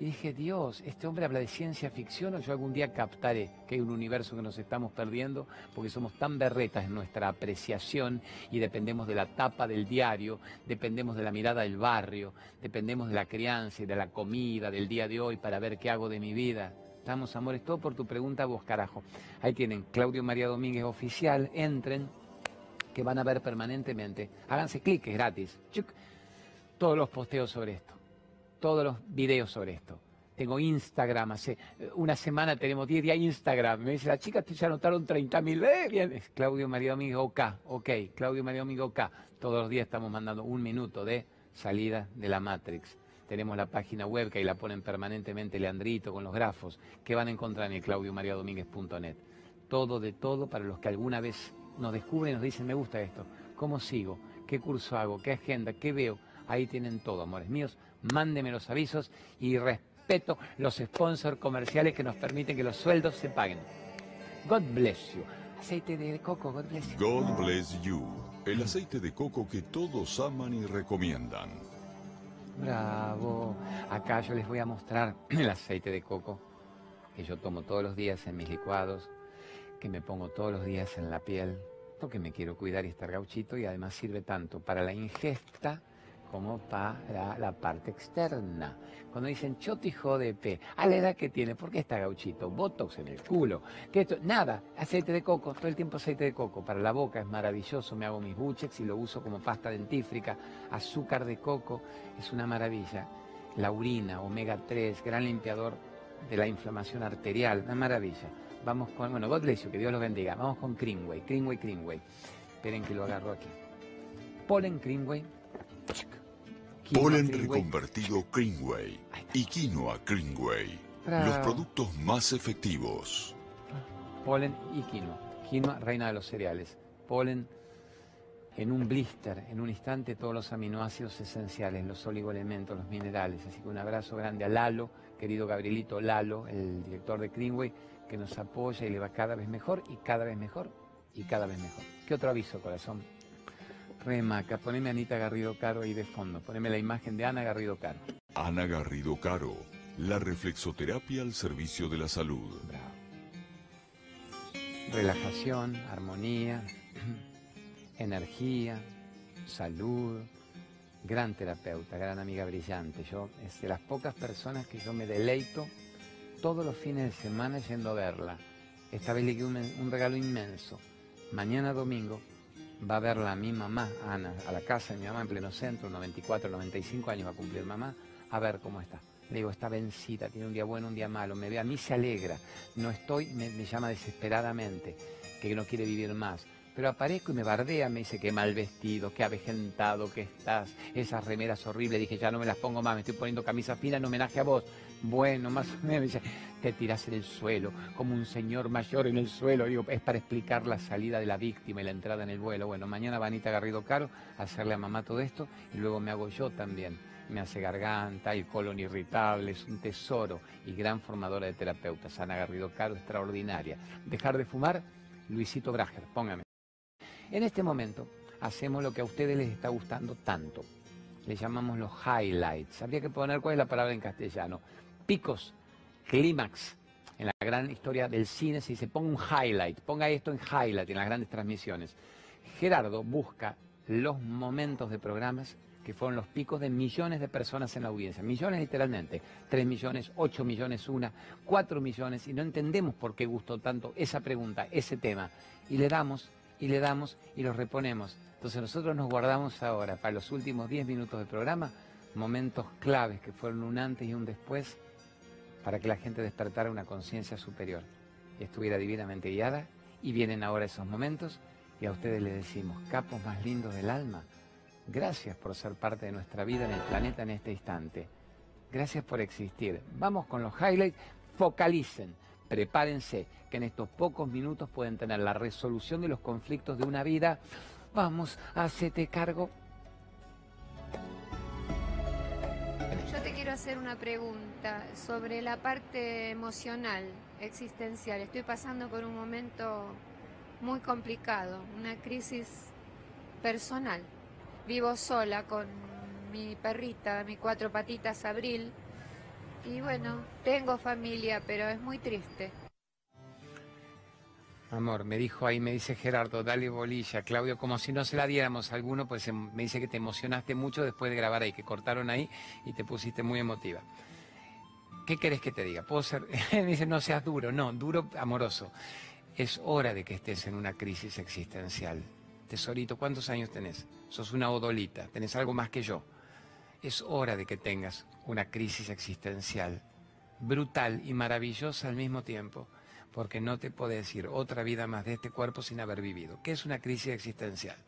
Speaker 1: Y dije, Dios, este hombre habla de ciencia ficción o yo algún día captaré que hay un universo que nos estamos perdiendo porque somos tan berretas en nuestra apreciación y dependemos de la tapa del diario, dependemos de la mirada del barrio, dependemos de la crianza y de la comida del día de hoy para ver qué hago de mi vida. Estamos, amores, todo por tu pregunta vos, carajo. Ahí tienen Claudio María Domínguez Oficial, entren, que van a ver permanentemente. Háganse clic, es gratis. Todos los posteos sobre esto todos los videos sobre esto. Tengo Instagram, hace una semana tenemos 10 días Instagram. Me dice la chica, te ya anotaron 30 mil. Eh, bien, es Claudio María Domingo OK, ok, Claudio María Domingo OK. Todos los días estamos mandando un minuto de salida de la Matrix. Tenemos la página web que ahí la ponen permanentemente Leandrito con los grafos, que van a encontrar en el claudiomariadomínguez.net. Todo de todo para los que alguna vez nos descubren y nos dicen, me gusta esto, ¿cómo sigo? ¿Qué curso hago? ¿Qué agenda? ¿Qué veo? Ahí tienen todo, amores míos mándeme los avisos y respeto los sponsors comerciales que nos permiten que los sueldos se paguen. God bless you. Aceite de coco, God bless you.
Speaker 2: God bless you. El aceite de coco que todos aman y recomiendan.
Speaker 1: Bravo. Acá yo les voy a mostrar el aceite de coco que yo tomo todos los días en mis licuados, que me pongo todos los días en la piel, porque me quiero cuidar y estar gauchito y además sirve tanto para la ingesta como para la parte externa. Cuando dicen chotijo de pe, a la edad que tiene, ¿por qué está gauchito? Botox en el culo. que esto? Nada, aceite de coco, todo el tiempo aceite de coco. Para la boca es maravilloso, me hago mis buchex y lo uso como pasta dentífrica. Azúcar de coco es una maravilla. La urina, omega 3, gran limpiador de la inflamación arterial, una maravilla. Vamos con, bueno, God bless que Dios los bendiga. Vamos con Greenway, Greenway, Greenway. Esperen que lo agarro aquí. Polen Greenway
Speaker 2: Polen reconvertido Greenway y quinoa Greenway. Los productos más efectivos.
Speaker 1: Polen y quinoa. Quinoa, reina de los cereales. Polen en un blister, en un instante, todos los aminoácidos esenciales, los oligoelementos, los minerales. Así que un abrazo grande a Lalo, querido Gabrielito Lalo, el director de Greenway, que nos apoya y le va cada vez mejor y cada vez mejor y cada vez mejor. ¿Qué otro aviso, corazón? Remaca, poneme Anita Garrido Caro ahí de fondo. Poneme la imagen de Ana Garrido Caro.
Speaker 2: Ana Garrido Caro, la reflexoterapia al servicio de la salud.
Speaker 1: Relajación, armonía, energía, salud. Gran terapeuta, gran amiga brillante. Yo es de las pocas personas que yo me deleito todos los fines de semana yendo a verla. Esta vez le quedó un regalo inmenso. Mañana domingo va a verla a mi mamá, Ana, a la casa de mi mamá en pleno centro, 94, 95 años va a cumplir mamá, a ver cómo está. Le digo, está vencida, tiene un día bueno, un día malo, me ve, a mí se alegra, no estoy, me, llama desesperadamente, que no quiere vivir más. Pero aparezco y me bardea, me dice que mal vestido, que avejentado que estás, esas remeras horribles. Dije, ya no me las pongo más, me estoy poniendo camisa fina en homenaje a vos. Bueno, más o menos, me dice, te tirás en el suelo, como un señor mayor en el suelo. Es para explicar la salida de la víctima y la entrada en el vuelo. Bueno, mañana va Anita Garrido Caro a hacerle a mamá todo esto y luego me hago yo también. Me hace garganta y colon irritable, es un tesoro y gran formadora de terapeutas. Ana Garrido Caro, extraordinaria. Dejar de fumar, Luisito Brager, póngame. En este momento hacemos lo que a ustedes les está gustando tanto. Le llamamos los highlights. Habría que poner cuál es la palabra en castellano. Picos, clímax. En la gran historia del cine se dice, ponga un highlight, ponga esto en highlight en las grandes transmisiones. Gerardo busca los momentos de programas que fueron los picos de millones de personas en la audiencia. Millones literalmente. Tres millones, ocho millones una, cuatro millones. Y no entendemos por qué gustó tanto esa pregunta, ese tema. Y le damos y le damos y los reponemos. Entonces nosotros nos guardamos ahora para los últimos 10 minutos del programa momentos claves que fueron un antes y un después para que la gente despertara una conciencia superior estuviera divinamente guiada. Y vienen ahora esos momentos y a ustedes les decimos, capos más lindos del alma, gracias por ser parte de nuestra vida en el planeta en este instante. Gracias por existir. Vamos con los highlights. Focalicen prepárense que en estos pocos minutos pueden tener la resolución de los conflictos de una vida. Vamos, hacete cargo.
Speaker 6: Quiero hacer una pregunta sobre la parte emocional, existencial. Estoy pasando por un momento muy complicado, una crisis personal. Vivo sola con mi perrita, mi cuatro patitas, Abril y bueno, tengo familia, pero es muy triste.
Speaker 1: Amor, me dijo ahí, me dice Gerardo, dale bolilla, Claudio, como si no se la diéramos a alguno, pues em, me dice que te emocionaste mucho después de grabar ahí, que cortaron ahí y te pusiste muy emotiva. ¿Qué querés que te diga? Puedo ser, dice, no seas duro, no, duro, amoroso. Es hora de que estés en una crisis existencial. Tesorito, ¿cuántos años tenés? Sos una odolita, tenés algo más que yo. Es hora de que tengas una crisis existencial, brutal y maravillosa al mismo tiempo porque no te puedes ir otra vida más de este cuerpo sin haber vivido. ¿Qué es una crisis existencial?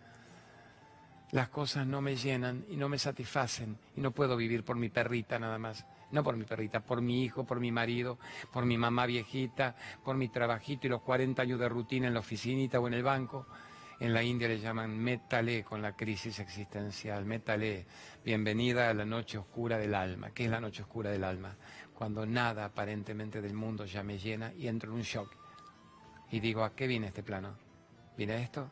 Speaker 1: Las cosas no me llenan y no me satisfacen y no puedo vivir por mi perrita nada más. No por mi perrita, por mi hijo, por mi marido, por mi mamá viejita, por mi trabajito y los 40 años de rutina en la oficinita o en el banco. En la India le llaman métale con la crisis existencial. Métale, bienvenida a la noche oscura del alma. ¿Qué es la noche oscura del alma? Cuando nada aparentemente del mundo ya me llena y entro en un shock. Y digo, ¿a qué viene este plano? ¿Viene esto?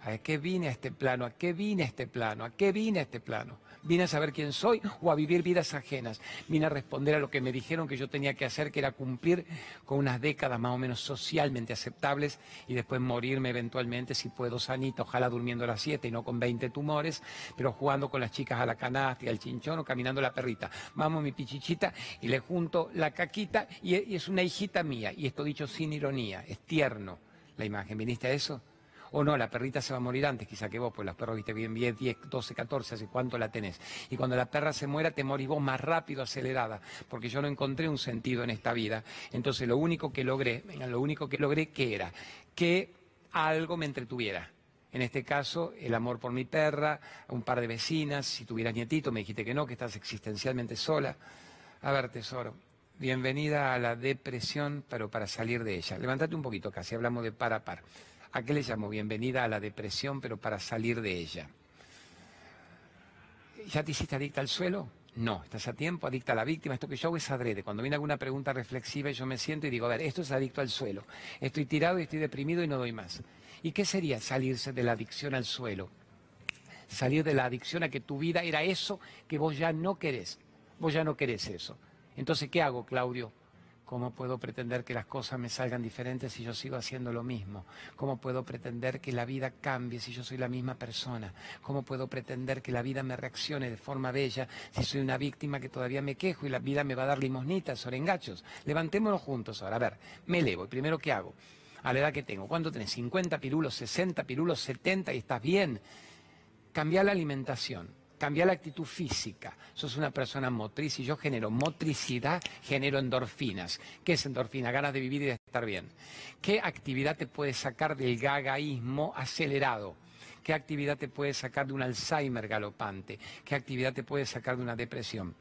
Speaker 1: ¿A qué vine a este plano? ¿A qué vine a este plano? ¿A qué vine este plano? ¿Vine a saber quién soy o a vivir vidas ajenas? Vine a responder a lo que me dijeron que yo tenía que hacer, que era cumplir con unas décadas más o menos socialmente aceptables y después morirme eventualmente, si puedo, sanito, ojalá durmiendo a las 7 y no con 20 tumores, pero jugando con las chicas a la canasta y al chinchón o caminando la perrita. Vamos, mi pichichita, y le junto la caquita y es una hijita mía. Y esto dicho sin ironía, es tierno la imagen. ¿Viniste a eso? O no, la perrita se va a morir antes quizá que vos, pues los perros, viste, bien 10, 10, 12, 14, hace cuánto la tenés. Y cuando la perra se muera, te morís vos más rápido, acelerada, porque yo no encontré un sentido en esta vida. Entonces lo único que logré, lo único que logré, ¿qué era? Que algo me entretuviera. En este caso, el amor por mi perra, un par de vecinas, si tuvieras nietito, me dijiste que no, que estás existencialmente sola. A ver, tesoro, bienvenida a la depresión, pero para salir de ella. Levántate un poquito, casi hablamos de par a par. ¿A qué le llamo? Bienvenida a la depresión, pero para salir de ella. ¿Ya te hiciste adicta al suelo? No, estás a tiempo, adicta a la víctima. Esto que yo hago es adrede. Cuando viene alguna pregunta reflexiva, yo me siento y digo, a ver, esto es adicto al suelo. Estoy tirado y estoy deprimido y no doy más. ¿Y qué sería salirse de la adicción al suelo? Salir de la adicción a que tu vida era eso que vos ya no querés. Vos ya no querés eso. Entonces, ¿qué hago, Claudio? ¿Cómo puedo pretender que las cosas me salgan diferentes si yo sigo haciendo lo mismo? ¿Cómo puedo pretender que la vida cambie si yo soy la misma persona? ¿Cómo puedo pretender que la vida me reaccione de forma bella si soy una víctima que todavía me quejo y la vida me va a dar limosnitas, orengachos? Levantémonos juntos ahora. A ver, me elevo. ¿Y primero qué hago? A la edad que tengo. ¿Cuánto tenés? ¿50 pirulos, 60 pirulos, 70 y estás bien? Cambiar la alimentación Cambia la actitud física. Sos una persona motriz y yo genero motricidad, genero endorfinas. ¿Qué es endorfina? Ganas de vivir y de estar bien. ¿Qué actividad te puede sacar del gagaísmo acelerado? ¿Qué actividad te puede sacar de un Alzheimer galopante? ¿Qué actividad te puede sacar de una depresión?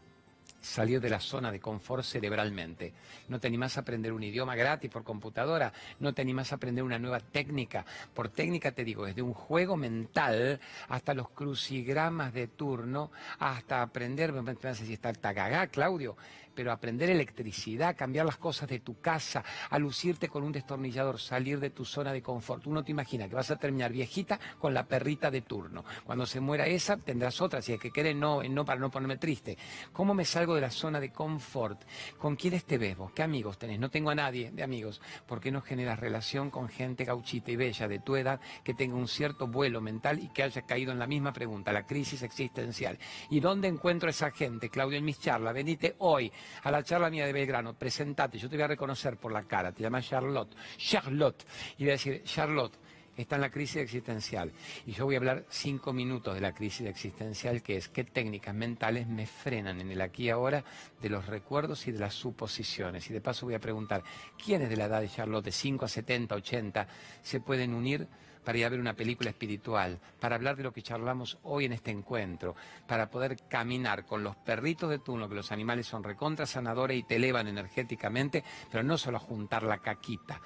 Speaker 1: Salir de la zona de confort cerebralmente. No te animás a aprender un idioma gratis por computadora, no te animás a aprender una nueva técnica. Por técnica te digo, desde un juego mental hasta los crucigramas de turno, hasta aprender, me a si está tagagá, Claudio, pero aprender electricidad, cambiar las cosas de tu casa, a lucirte con un destornillador, salir de tu zona de confort. Uno te imagina que vas a terminar viejita con la perrita de turno. Cuando se muera esa, tendrás otra, si es que querés, no, no para no ponerme triste. ¿Cómo me salgo de la zona de confort? ¿Con quiénes te ves vos? ¿Qué amigos tenés? No tengo a nadie de amigos. ¿Por qué no generas relación con gente gauchita y bella de tu edad que tenga un cierto vuelo mental y que haya caído en la misma pregunta, la crisis existencial? ¿Y dónde encuentro esa gente, Claudio, en mis charlas? Venite hoy a la charla mía de Belgrano, presentate, yo te voy a reconocer por la cara, te llamas Charlotte, Charlotte, y voy a decir, Charlotte, está en la crisis existencial. Y yo voy a hablar cinco minutos de la crisis existencial, que es qué técnicas mentales me frenan en el aquí y ahora de los recuerdos y de las suposiciones. Y de paso voy a preguntar, ¿quiénes de la edad de Charlotte, de 5 a 70, 80, se pueden unir? para ir a ver una película espiritual, para hablar de lo que charlamos hoy en este encuentro, para poder caminar con los perritos de turno, que los animales son recontra sanadores y te elevan energéticamente, pero no solo juntar la caquita,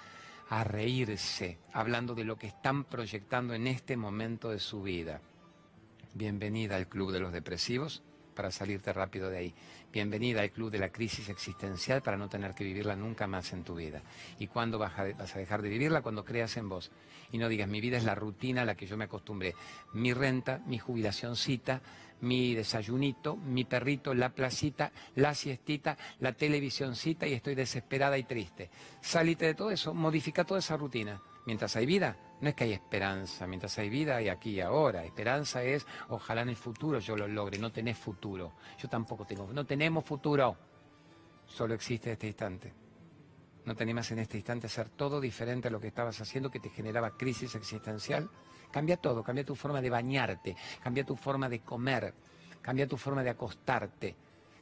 Speaker 1: a reírse, hablando de lo que están proyectando en este momento de su vida. Bienvenida al Club de los Depresivos, para salirte rápido de ahí. Bienvenida al club de la crisis existencial para no tener que vivirla nunca más en tu vida. ¿Y cuándo vas a, dejar de vivirla? Cuando creas en vos. Y no digas, mi vida es la rutina a la que yo me acostumbré. Mi renta, mi jubilacióncita, mi desayunito, mi perrito, la placita, la siestita, la televisioncita y estoy desesperada y triste. Salite de todo eso, modifica toda esa rutina. Mientras hay vida, no es que hay esperanza, mientras hay vida hay aquí y ahora. Esperanza es, ojalá en el futuro yo lo logre, no tenés futuro. Yo tampoco tengo, no tenemos futuro. Solo existe este instante. No tenemos en este instante hacer todo diferente a lo que estabas haciendo que te generaba crisis existencial. Cambia todo, cambia tu forma de bañarte, cambia tu forma de comer, cambia tu forma de acostarte,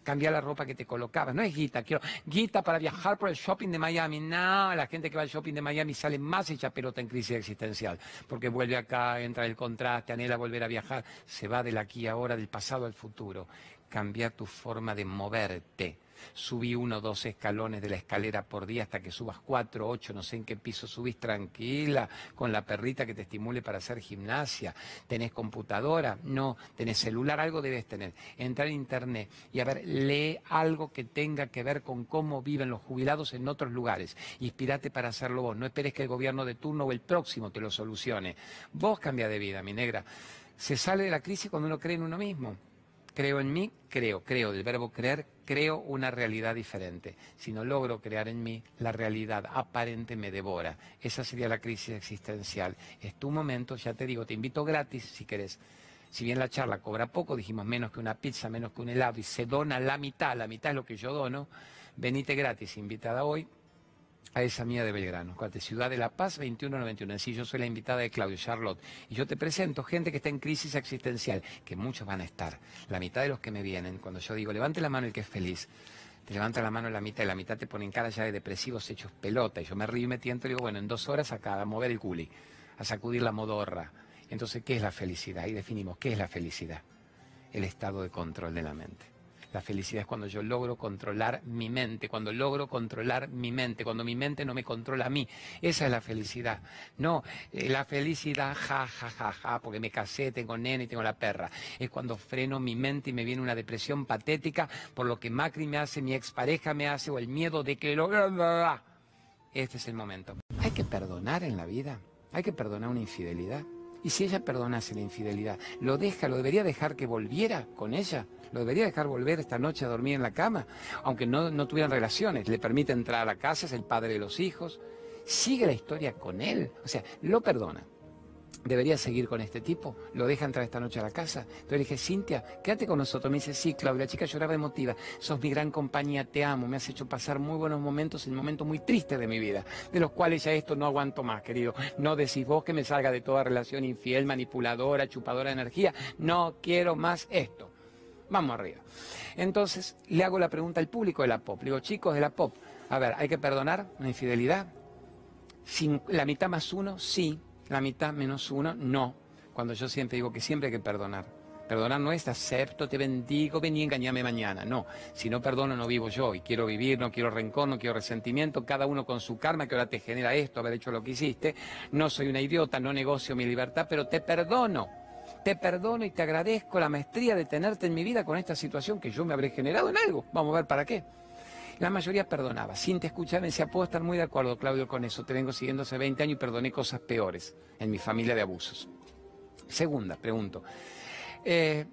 Speaker 1: cambia la ropa que te colocabas. No es guita, quiero guita para viajar por el shopping de Miami. No, la gente que va al shopping de Miami sale más hecha pelota en crisis existencial, porque vuelve acá, entra el contraste, anhela volver a viajar, se va del aquí ahora, del pasado al futuro. Cambia tu forma de moverte subí uno o dos escalones de la escalera por día hasta que subas cuatro, ocho, no sé en qué piso subís tranquila, con la perrita que te estimule para hacer gimnasia. ¿Tenés computadora? No. ¿Tenés celular? Algo debes tener. Entrar en internet y a ver, lee algo que tenga que ver con cómo viven los jubilados en otros lugares. Inspirate para hacerlo vos. No esperes que el gobierno de turno o el próximo te lo solucione. Vos cambia de vida, mi negra. Se sale de la crisis cuando uno cree en uno mismo. Creo en mí, creo, creo, del verbo creer, creo una realidad diferente. Si no logro crear en mí, la realidad aparente me devora. Esa sería la crisis existencial. Es tu momento, ya te digo, te invito gratis si querés. Si bien la charla cobra poco, dijimos menos que una pizza, menos que un helado, y se dona la mitad, la mitad es lo que yo dono, venite gratis, invitada hoy, a esa mía de Belgrano. Ciudad de la Paz, 2191. Sí, yo soy la invitada de Claudio Charlotte. Y yo te presento gente que está en crisis existencial, que muchos van a estar. La mitad de los que me vienen, cuando yo digo, levante la mano el que es feliz. Te levanta la mano la mitad y la mitad te ponen cara ya de depresivos hechos pelota. Y yo me río y me tiento y digo, bueno, en dos horas acá, a mover el culi, a sacudir la modorra. Entonces, ¿qué es la felicidad? Y definimos, ¿qué es la felicidad? El estado de control de la mente. La felicidad es cuando yo logro controlar mi mente, cuando logro controlar mi mente, cuando mi mente no me controla a mí. Esa es la felicidad. No, eh, la felicidad, ja, ja, ja, ja, porque me casé, tengo nene y tengo la perra. Es cuando freno mi mente y me viene una depresión patética por lo que Macri me hace, mi expareja me hace o el miedo de que lo... Este es el momento. Hay que perdonar en la vida. Hay que perdonar una infidelidad. Y si ella perdonase la infidelidad, ¿lo deja, lo debería dejar que volviera con ella? ¿Lo debería dejar volver esta noche a dormir en la cama? Aunque no, no tuvieran relaciones, le permite entrar a la casa, es el padre de los hijos, sigue la historia con él, o sea, lo perdona debería seguir con este tipo, lo deja entrar esta noche a la casa. Entonces le dije, Cintia, quédate con nosotros. Me dice, sí, Claudia, la chica lloraba emotiva, sos mi gran compañía, te amo, me has hecho pasar muy buenos momentos en momentos muy tristes de mi vida, de los cuales ya esto no aguanto más, querido. No decís vos que me salga de toda relación infiel, manipuladora, chupadora de energía, no quiero más esto. Vamos arriba. Entonces le hago la pregunta al público de la pop. Le digo, chicos de la pop, a ver, ¿hay que perdonar una infidelidad? ¿La mitad más uno? Sí la mitad menos uno, no. Cuando yo siempre digo que siempre hay que perdonar. Perdonar no es acepto, te bendigo, ven y engañame mañana. No, si no perdono no vivo yo y quiero vivir, no quiero rencor, no quiero resentimiento, cada uno con su karma que ahora te genera esto, haber hecho lo que hiciste. No soy una idiota, no negocio mi libertad, pero te perdono. Te perdono y te agradezco la maestría de tenerte en mi vida con esta situación que yo me habré generado en algo. Vamos a ver para qué. La mayoría perdonaba. Sin te escuchar me decía, puedo estar muy de acuerdo, Claudio, con eso. Te vengo siguiendo hace 20 años y perdoné cosas peores en mi familia de abusos. Segunda, pregunto. Eh,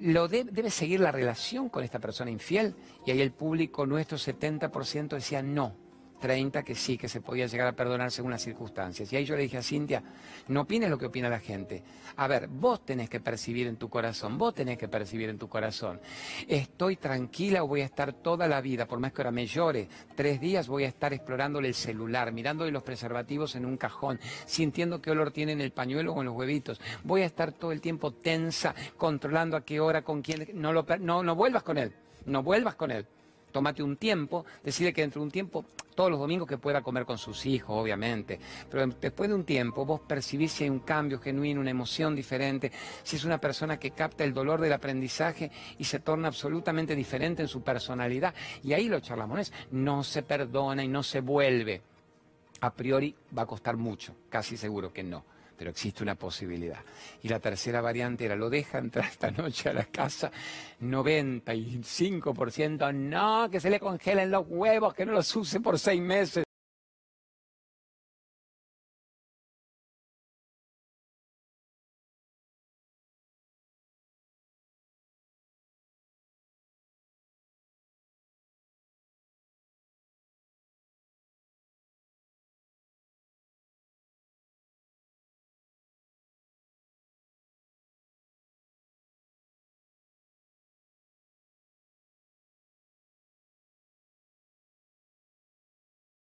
Speaker 1: ¿Lo debe seguir la relación con esta persona infiel? Y ahí el público, nuestro 70% decía no. 30 que sí, que se podía llegar a perdonar según las circunstancias. Y ahí yo le dije a Cintia, no opines lo que opina la gente. A ver, vos tenés que percibir en tu corazón, vos tenés que percibir en tu corazón. Estoy tranquila o voy a estar toda la vida, por más que ahora me llore, tres días voy a estar explorándole el celular, mirándole los preservativos en un cajón, sintiendo qué olor tiene en el pañuelo o en los huevitos. Voy a estar todo el tiempo tensa, controlando a qué hora, con quién. No, lo, no, no vuelvas con él, no vuelvas con él tómate un tiempo, decirle que dentro de un tiempo, todos los domingos que pueda comer con sus hijos, obviamente, pero después de un tiempo vos percibís si hay un cambio genuino, una emoción diferente, si es una persona que capta el dolor del aprendizaje y se torna absolutamente diferente en su personalidad, y ahí lo charlamos, no se perdona y no se vuelve. A priori va a costar mucho, casi seguro que no pero existe una posibilidad. Y la tercera variante era, lo deja entrar esta noche a la casa, 95%, no, que se le congelen los huevos, que no los use por seis meses.